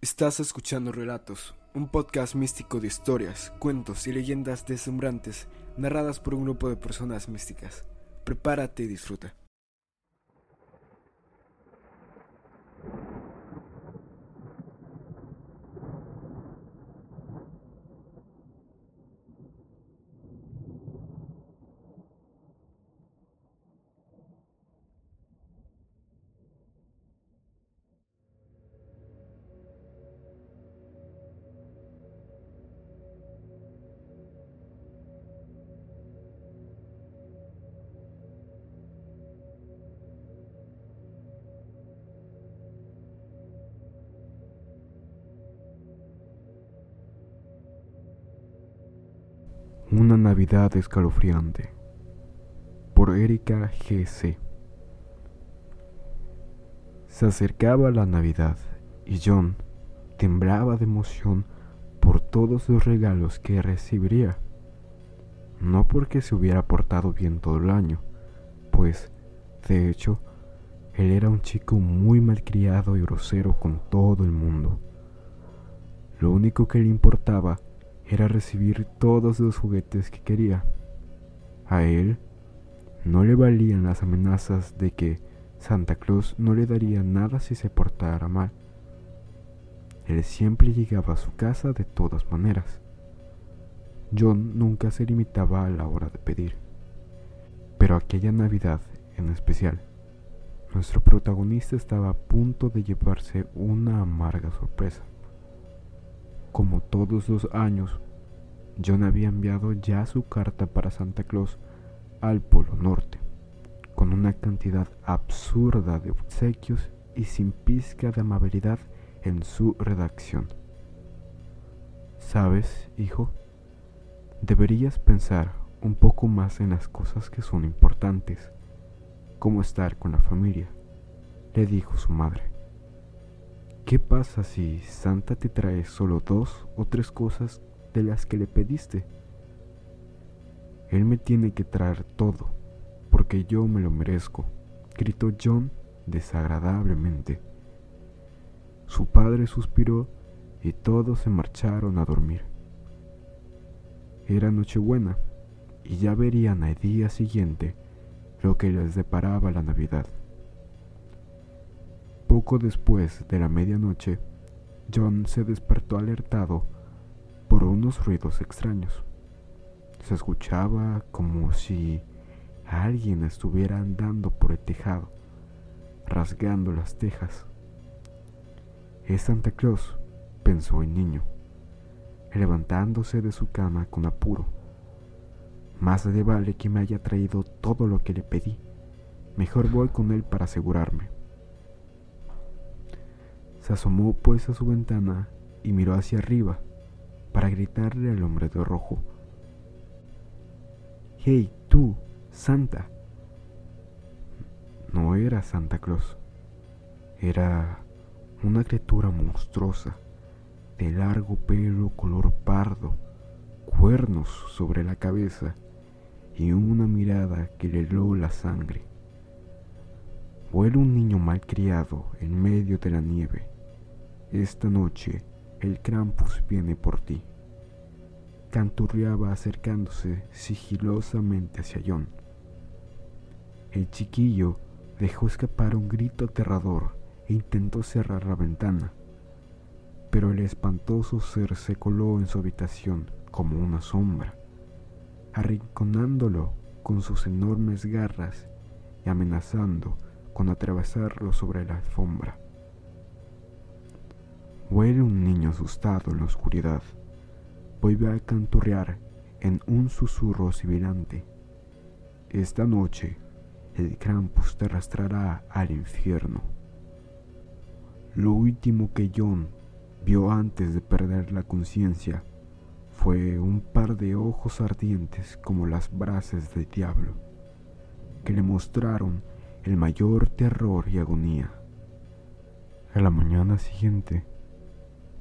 Estás escuchando Relatos, un podcast místico de historias, cuentos y leyendas deslumbrantes narradas por un grupo de personas místicas. Prepárate y disfruta. Una Navidad escalofriante por Erika G.C. Se acercaba la Navidad y John temblaba de emoción por todos los regalos que recibiría. No porque se hubiera portado bien todo el año, pues, de hecho, él era un chico muy malcriado y grosero con todo el mundo. Lo único que le importaba era recibir todos los juguetes que quería. A él no le valían las amenazas de que Santa Claus no le daría nada si se portara mal. Él siempre llegaba a su casa de todas maneras. John nunca se limitaba a la hora de pedir. Pero aquella Navidad en especial, nuestro protagonista estaba a punto de llevarse una amarga sorpresa. Como todos los años, John había enviado ya su carta para Santa Claus al Polo Norte, con una cantidad absurda de obsequios y sin pizca de amabilidad en su redacción. Sabes, hijo, deberías pensar un poco más en las cosas que son importantes, como estar con la familia, le dijo su madre. ¿Qué pasa si Santa te trae solo dos o tres cosas de las que le pediste? Él me tiene que traer todo, porque yo me lo merezco, gritó John desagradablemente. Su padre suspiró y todos se marcharon a dormir. Era Nochebuena y ya verían al día siguiente lo que les deparaba la Navidad. Poco después de la medianoche, John se despertó alertado por unos ruidos extraños. Se escuchaba como si alguien estuviera andando por el tejado, rasgando las tejas. Es Santa Claus, pensó el niño, levantándose de su cama con apuro. Más vale que me haya traído todo lo que le pedí. Mejor voy con él para asegurarme. Se asomó pues a su ventana y miró hacia arriba para gritarle al hombre de rojo. ¡Hey, tú, Santa! No era Santa Claus, era una criatura monstruosa, de largo pelo color pardo, cuernos sobre la cabeza y una mirada que le heló la sangre. Vuela un niño malcriado en medio de la nieve esta noche el Krampus viene por ti. Canturreaba acercándose sigilosamente hacia John. El chiquillo dejó escapar un grito aterrador e intentó cerrar la ventana, pero el espantoso ser se coló en su habitación como una sombra, arrinconándolo con sus enormes garras y amenazando con atravesarlo sobre la alfombra. Huele un niño asustado en la oscuridad. Vuelve a canturrear en un susurro sibilante. Esta noche el Krampus te arrastrará al infierno. Lo último que John vio antes de perder la conciencia fue un par de ojos ardientes como las brasas del diablo, que le mostraron el mayor terror y agonía. A la mañana siguiente,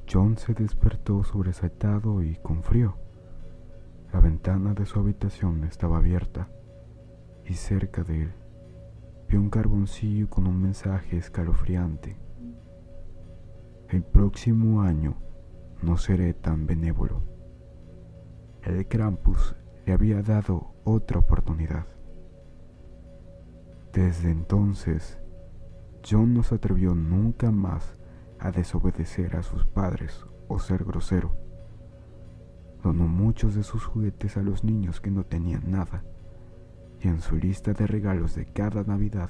John se despertó sobresaltado y con frío. La ventana de su habitación estaba abierta y cerca de él vio un carboncillo con un mensaje escalofriante. El próximo año no seré tan benévolo. El Krampus le había dado otra oportunidad. Desde entonces, John no se atrevió nunca más a desobedecer a sus padres o ser grosero. Donó muchos de sus juguetes a los niños que no tenían nada y en su lista de regalos de cada Navidad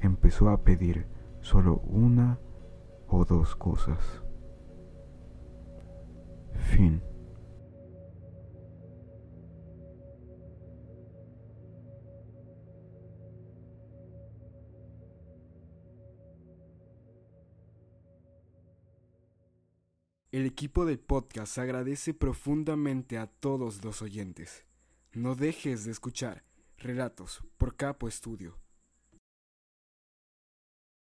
empezó a pedir solo una o dos cosas. Fin. El equipo del podcast agradece profundamente a todos los oyentes. No dejes de escuchar Relatos por Capo Estudio.